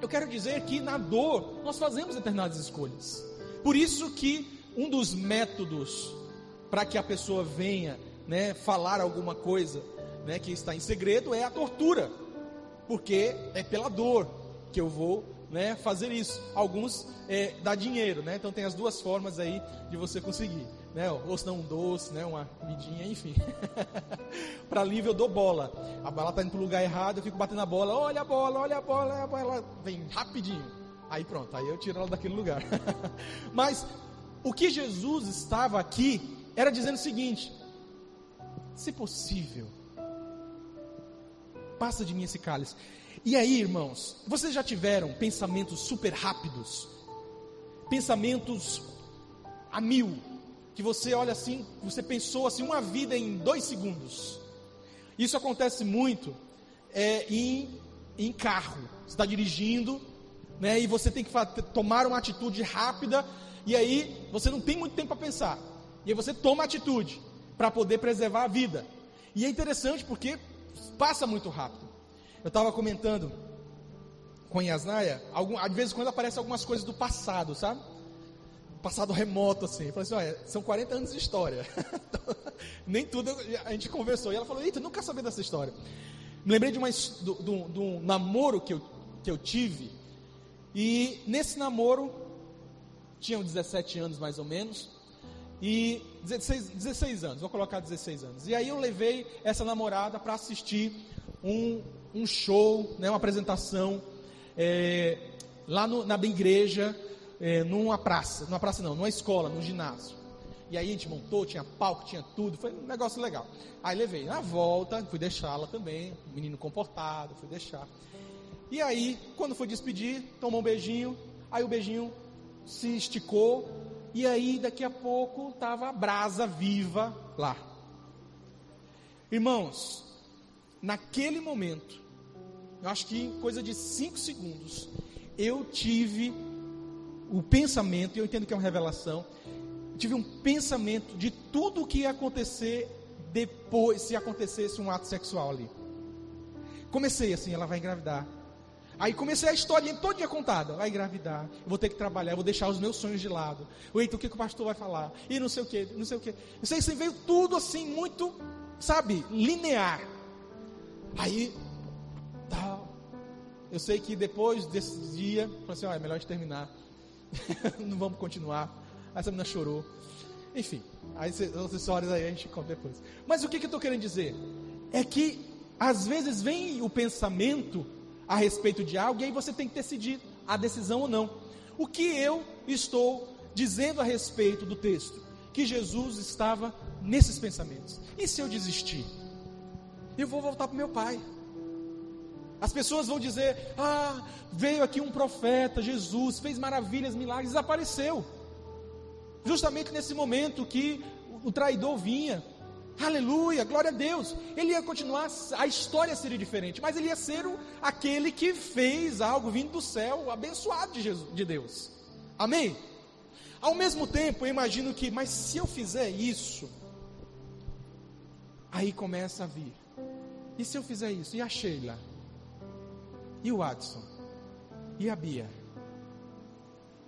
eu quero dizer que na dor nós fazemos determinadas escolhas. Por isso que um dos métodos para que a pessoa venha, né, falar alguma coisa, né, que está em segredo é a tortura, porque é pela dor que eu vou, né, fazer isso. Alguns é, dá dinheiro, né? Então tem as duas formas aí de você conseguir né? Ou se não um doce, né? Uma comidinha, enfim. para alívio eu dou bola. A bola tá indo pro lugar errado, eu fico batendo a bola. Olha a bola, olha a bola, olha a bola. Ela vem rapidinho. Aí pronto, aí eu tiro ela daquele lugar. Mas o que Jesus estava aqui era dizendo o seguinte: se possível, passa de mim esse cálice. E aí, irmãos, vocês já tiveram pensamentos super rápidos? Pensamentos a mil, que você olha assim, você pensou assim uma vida em dois segundos. Isso acontece muito é, em, em carro. Você está dirigindo, né, e você tem que tomar uma atitude rápida, e aí você não tem muito tempo para pensar. E aí você toma atitude para poder preservar a vida. E é interessante porque passa muito rápido. Eu estava comentando com Yasnaya, algum, de vez em quando aparecem algumas coisas do passado, sabe? Passado remoto, assim. Falei assim, olha, são 40 anos de história. Nem tudo a gente conversou. E ela falou, eita, nunca sabia dessa história. Me lembrei de, uma, do um namoro que eu, que eu tive. E nesse namoro, tinham 17 anos mais ou menos. E 16, 16 anos, vou colocar 16 anos. E aí eu levei essa namorada para assistir um, um show, né, uma apresentação é, lá no, na igreja, é, numa praça, numa praça não, numa escola, num ginásio. E aí a gente montou, tinha palco, tinha tudo, foi um negócio legal. Aí levei na volta, fui deixá-la também, menino comportado, fui deixar. E aí, quando foi despedir, tomou um beijinho, aí o beijinho se esticou, e aí daqui a pouco estava a brasa viva lá. Irmãos, naquele momento, eu acho que em coisa de cinco segundos, eu tive o pensamento, eu entendo que é uma revelação, tive um pensamento de tudo o que ia acontecer depois, se acontecesse um ato sexual ali. Comecei assim, ela vai engravidar. Aí comecei a história todo dia contada. Vai engravidar, vou ter que trabalhar, vou deixar os meus sonhos de lado. Eita, o que, que o pastor vai falar? E não sei o que, não sei o que. Isso aí veio tudo assim, muito, sabe, linear. Aí, tal. Eu sei que depois desse dia, falei assim, ó, é melhor terminar. não vamos continuar. Essa menina chorou. Enfim, aí as histórias aí a gente conta depois. Mas o que, que eu estou querendo dizer? É que às vezes vem o pensamento a respeito de algo e aí você tem que decidir a decisão ou não. O que eu estou dizendo a respeito do texto? Que Jesus estava nesses pensamentos. E se eu desistir? Eu vou voltar para meu pai. As pessoas vão dizer: Ah, veio aqui um profeta, Jesus, fez maravilhas, milagres, desapareceu. Justamente nesse momento que o traidor vinha. Aleluia, glória a Deus. Ele ia continuar, a história seria diferente, mas ele ia ser o, aquele que fez algo vindo do céu, abençoado de, Jesus, de Deus. Amém? Ao mesmo tempo, eu imagino que, mas se eu fizer isso, aí começa a vir. E se eu fizer isso? E a Sheila? E o Adson? E a Bia?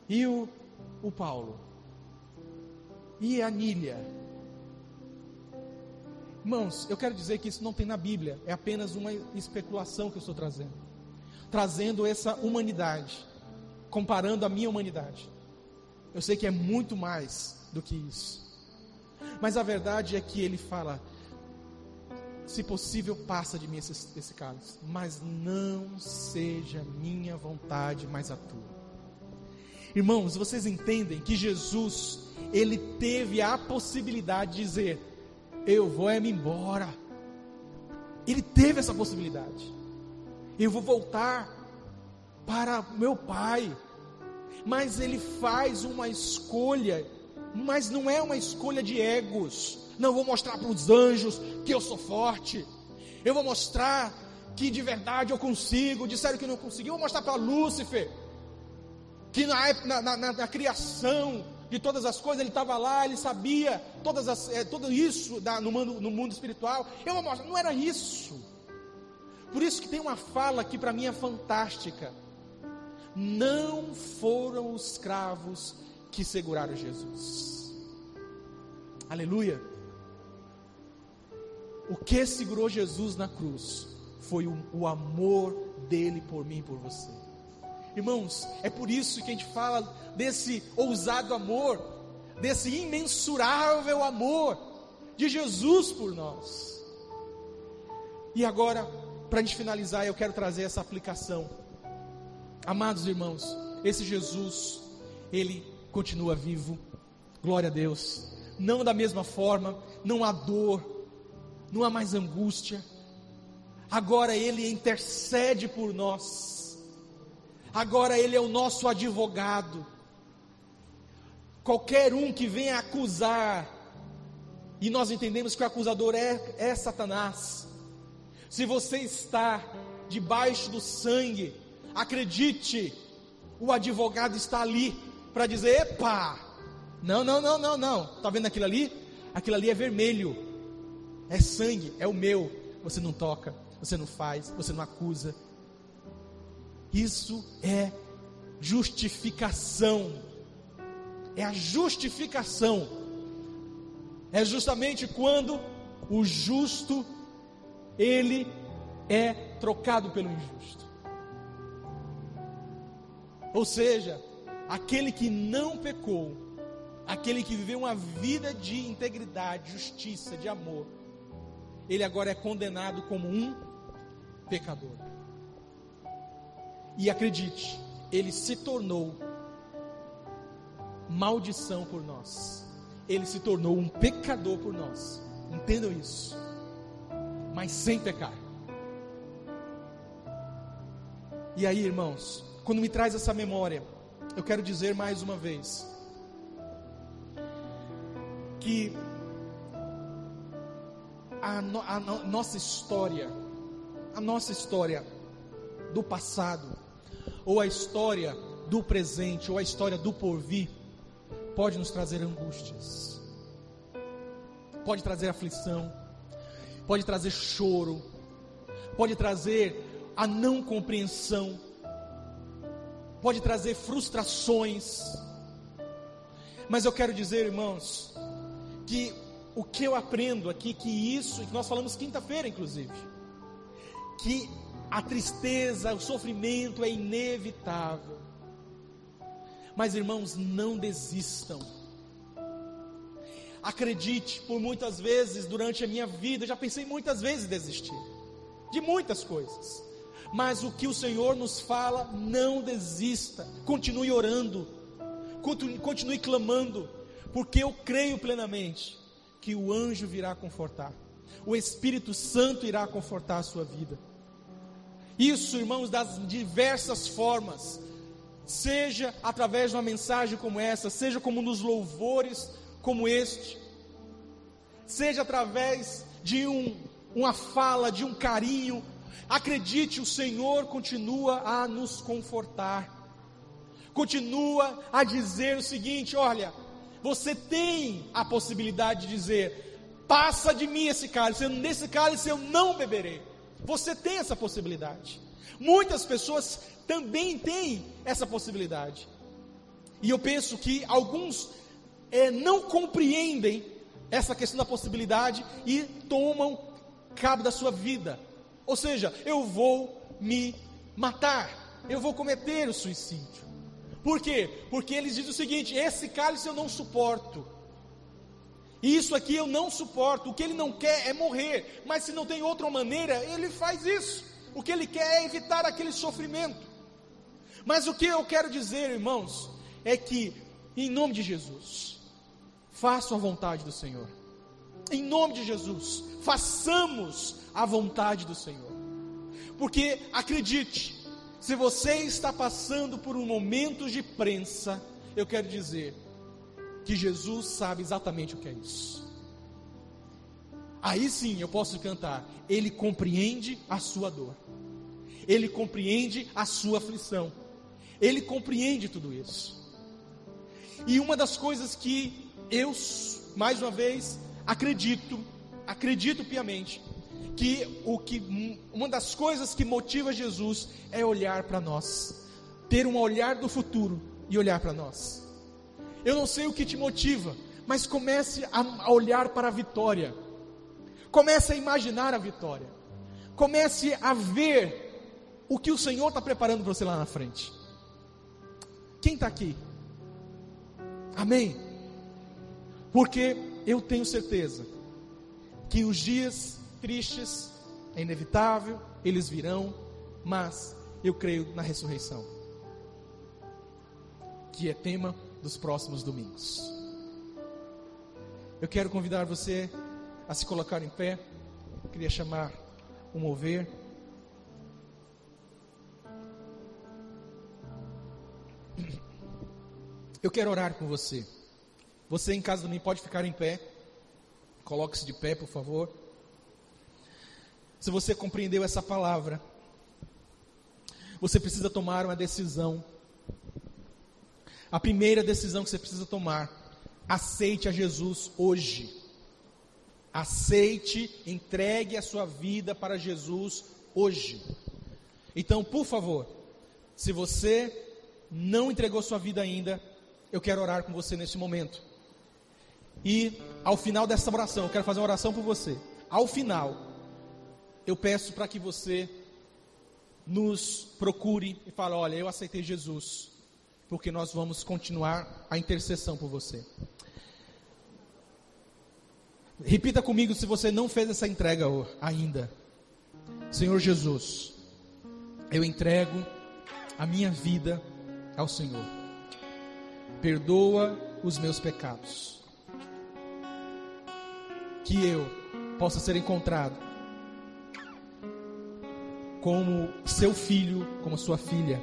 E o, o Paulo? E a Nília? Irmãos, eu quero dizer que isso não tem na Bíblia, é apenas uma especulação que eu estou trazendo. Trazendo essa humanidade, comparando a minha humanidade. Eu sei que é muito mais do que isso. Mas a verdade é que ele fala: se possível, passa de mim esse, esse cálice, mas não seja minha vontade, mas a tua. Irmãos, vocês entendem que Jesus, ele teve a possibilidade de dizer: Eu vou é me embora. Ele teve essa possibilidade. Eu vou voltar para meu pai. Mas ele faz uma escolha, mas não é uma escolha de egos não vou mostrar para os anjos que eu sou forte. Eu vou mostrar que de verdade eu consigo. Disseram que não consegui. Eu vou mostrar para Lúcifer que na, na, na, na, criação de todas as coisas ele estava lá, ele sabia todas as, é, tudo isso da, no, mundo, no mundo espiritual. Eu vou mostrar. Não era isso. Por isso que tem uma fala que para mim é fantástica. Não foram os escravos que seguraram Jesus. Aleluia. O que segurou Jesus na cruz foi o, o amor dele por mim e por você. Irmãos, é por isso que a gente fala desse ousado amor, desse imensurável amor de Jesus por nós. E agora, para a gente finalizar, eu quero trazer essa aplicação. Amados irmãos, esse Jesus, ele continua vivo, glória a Deus. Não da mesma forma, não há dor, não há mais angústia. Agora Ele intercede por nós. Agora Ele é o nosso advogado. Qualquer um que venha acusar, e nós entendemos que o acusador é, é Satanás. Se você está debaixo do sangue, acredite, o advogado está ali para dizer: epa, não, não, não, não, não, está vendo aquilo ali? Aquilo ali é vermelho, é sangue, é o meu. Você não toca, você não faz, você não acusa. Isso é justificação. É a justificação. É justamente quando o justo ele é trocado pelo injusto. Ou seja, aquele que não pecou, aquele que viveu uma vida de integridade, justiça, de amor, ele agora é condenado como um pecador. E acredite, ele se tornou maldição por nós. Ele se tornou um pecador por nós. Entendam isso. Mas sem pecar. E aí, irmãos, quando me traz essa memória, eu quero dizer mais uma vez que a, no, a no, nossa história, a nossa história do passado, ou a história do presente, ou a história do porvir, pode nos trazer angústias, pode trazer aflição, pode trazer choro, pode trazer a não compreensão, pode trazer frustrações. Mas eu quero dizer, irmãos, que o que eu aprendo aqui, que isso, que nós falamos quinta-feira, inclusive, que a tristeza, o sofrimento é inevitável. Mas irmãos, não desistam. Acredite, por muitas vezes durante a minha vida, eu já pensei muitas vezes em desistir de muitas coisas. Mas o que o Senhor nos fala, não desista, continue orando, continue clamando, porque eu creio plenamente que o anjo virá confortar, o Espírito Santo irá confortar a sua vida. Isso, irmãos, das diversas formas, seja através de uma mensagem como essa, seja como nos louvores como este, seja através de um, uma fala, de um carinho. Acredite, o Senhor continua a nos confortar, continua a dizer o seguinte: olha, você tem a possibilidade de dizer: passa de mim esse cálice, nesse cálice eu não beberei. Você tem essa possibilidade. Muitas pessoas também têm essa possibilidade. E eu penso que alguns é, não compreendem essa questão da possibilidade e tomam cabo da sua vida. Ou seja, eu vou me matar, eu vou cometer o suicídio. Por quê? Porque eles dizem o seguinte: esse cálice eu não suporto. Isso aqui eu não suporto. O que ele não quer é morrer, mas se não tem outra maneira, ele faz isso. O que ele quer é evitar aquele sofrimento. Mas o que eu quero dizer, irmãos, é que, em nome de Jesus, façam a vontade do Senhor. Em nome de Jesus, façamos a vontade do Senhor. Porque acredite, se você está passando por um momento de prensa, eu quero dizer que Jesus sabe exatamente o que é isso. Aí sim eu posso cantar, Ele compreende a sua dor, Ele compreende a sua aflição, Ele compreende tudo isso. E uma das coisas que eu, mais uma vez, acredito, acredito piamente, que o que uma das coisas que motiva Jesus é olhar para nós, ter um olhar do futuro e olhar para nós. Eu não sei o que te motiva, mas comece a olhar para a vitória. Comece a imaginar a vitória. Comece a ver o que o Senhor está preparando para você lá na frente. Quem está aqui? Amém? Porque eu tenho certeza que os dias tristes, é inevitável, eles virão, mas eu creio na ressurreição, que é tema dos próximos domingos. Eu quero convidar você a se colocar em pé, eu queria chamar o mover. Eu quero orar com você. Você em casa também pode ficar em pé. Coloque-se de pé, por favor se você compreendeu essa palavra, você precisa tomar uma decisão. A primeira decisão que você precisa tomar, aceite a Jesus hoje. Aceite, entregue a sua vida para Jesus hoje. Então, por favor, se você não entregou sua vida ainda, eu quero orar com você nesse momento. E ao final dessa oração, eu quero fazer uma oração por você. Ao final, eu peço para que você nos procure e fale: olha, eu aceitei Jesus, porque nós vamos continuar a intercessão por você. Repita comigo se você não fez essa entrega ainda. Senhor Jesus, eu entrego a minha vida ao Senhor. Perdoa os meus pecados. Que eu possa ser encontrado como seu filho, como sua filha.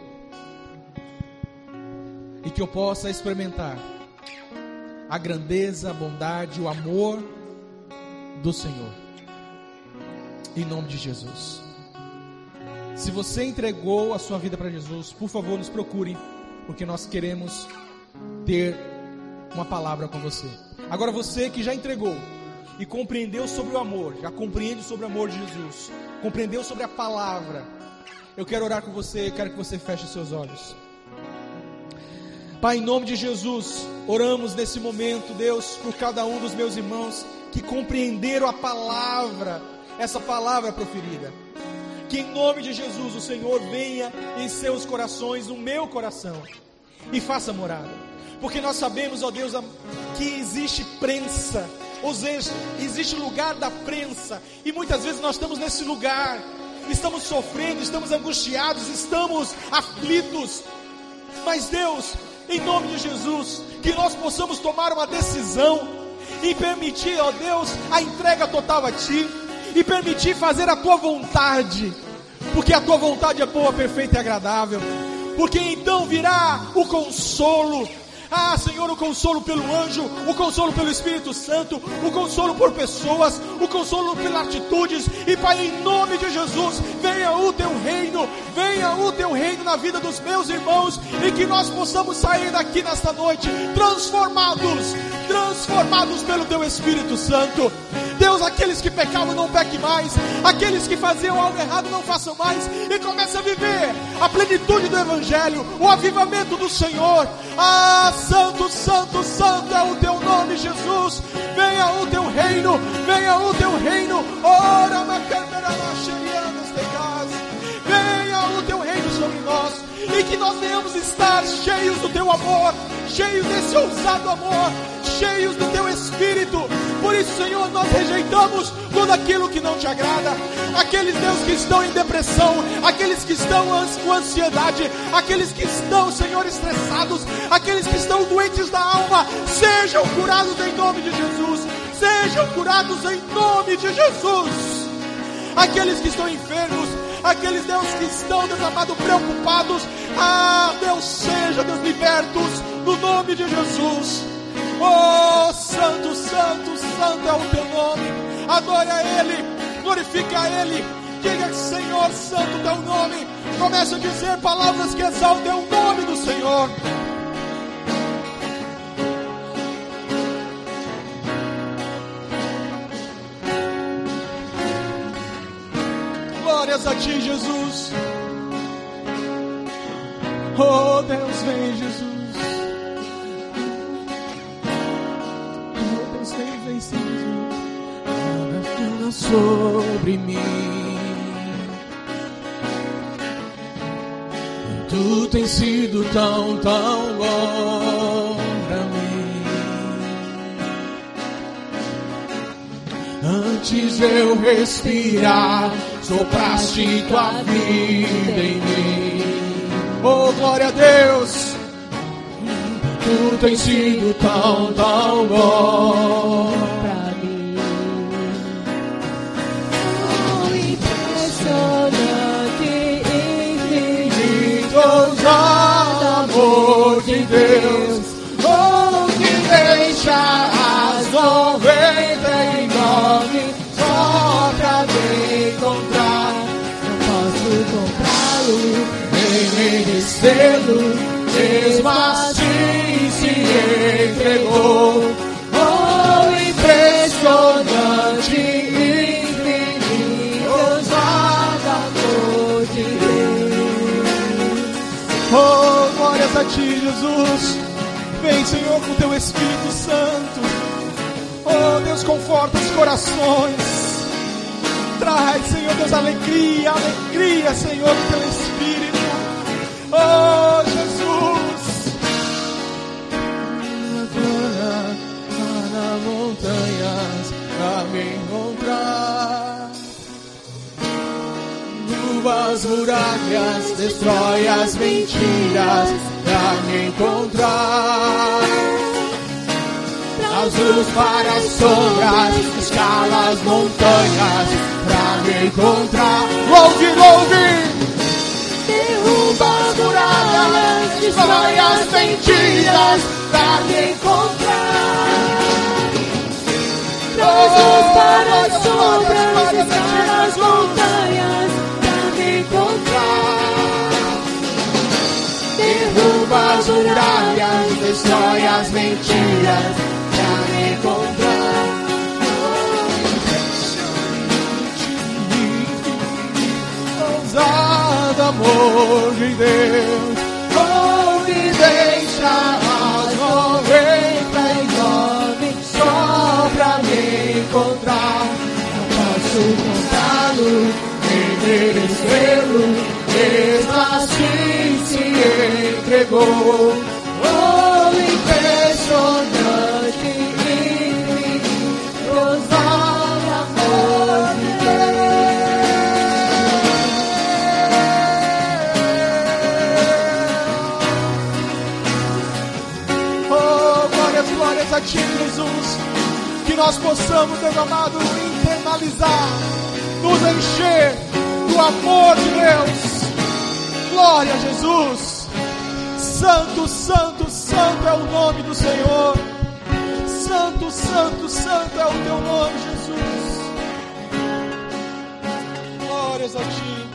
E que eu possa experimentar a grandeza, a bondade, o amor do Senhor. Em nome de Jesus. Se você entregou a sua vida para Jesus, por favor, nos procure, porque nós queremos ter uma palavra com você. Agora você que já entregou e compreendeu sobre o amor, já compreende sobre o amor de Jesus, compreendeu sobre a palavra, eu quero orar com você, quero que você feche seus olhos. Pai, em nome de Jesus, oramos nesse momento, Deus, por cada um dos meus irmãos que compreenderam a palavra, essa palavra proferida. Que em nome de Jesus o Senhor venha em seus corações, no meu coração, e faça morada porque nós sabemos, ó Deus, que existe prensa, ou seja, existe lugar da prensa, e muitas vezes nós estamos nesse lugar, estamos sofrendo, estamos angustiados, estamos aflitos, mas Deus, em nome de Jesus, que nós possamos tomar uma decisão e permitir, ó Deus, a entrega total a Ti, e permitir fazer a Tua vontade, porque a Tua vontade é boa, perfeita e agradável. Porque então virá o consolo, ah, Senhor, o consolo pelo anjo, o consolo pelo Espírito Santo, o consolo por pessoas, o consolo pelas atitudes. E Pai, em nome de Jesus, venha o teu reino, venha o teu reino na vida dos meus irmãos e que nós possamos sair daqui nesta noite transformados, transformados pelo teu Espírito Santo. Deus, aqueles que pecavam não pequem mais, aqueles que faziam algo errado não façam mais e comece a viver a plenitude do Evangelho, o avivamento do Senhor. Ah, Santo, Santo, Santo é o teu nome, Jesus. Venha o teu reino, venha o teu reino. Ora, venha nós e que nós venhamos estar cheios do teu amor, cheios desse ousado amor, cheios do teu espírito. Por isso, Senhor, nós rejeitamos tudo aquilo que não te agrada. Aqueles Deus que estão em depressão, aqueles que estão com ansiedade, aqueles que estão, Senhor, estressados, aqueles que estão doentes da alma, sejam curados em nome de Jesus. Sejam curados em nome de Jesus. Aqueles que estão enfermos, aqueles Deus que estão, Deus amado, preocupados, ah, Deus seja, Deus libertos, no nome de Jesus. Oh, Santo, Santo, Santo é o teu nome. Adore a Ele, glorifique a Ele. Diga, Senhor, Santo teu nome. Comece a dizer palavras que exaltem o nome do Senhor. Glórias a Ti, Jesus. Oh, Deus, vem, Jesus. sobre mim. Tu tens sido tão, tão bom pra mim. Antes eu respirar, sopraste tua vida em mim. Oh, glória a Deus! Tu tens sido tão, tão bom. Merecê-lo, mesmo assim se entregou. Oh, impressionante. a ti, Jesus. Vem, Senhor, com teu Espírito Santo. Oh, Deus, conforta os corações. Traz, Senhor, Deus, alegria, alegria, Senhor, do teu Espírito. Oh, Jesus. Agora, nas montanhas, pra me encontrar. Derruba as muralhas, destrói as mentiras pra me encontrar. Traz para as sombras, escala as montanhas pra me encontrar. Louve, louve! Muralhas, destrói as mentiras pra me encontrar. Luz para as sombras, escala as montanhas pra me encontrar. Derruba as muralhas, as mentiras pra me encontrar. Ousado amor de Deus, mesmo assim se entregou. Oh, nós possamos, Deus amado, internalizar, nos encher do amor de Deus. Glória a Jesus. Santo, santo, santo é o nome do Senhor. Santo, santo, santo é o teu nome, Jesus. Glórias a ti.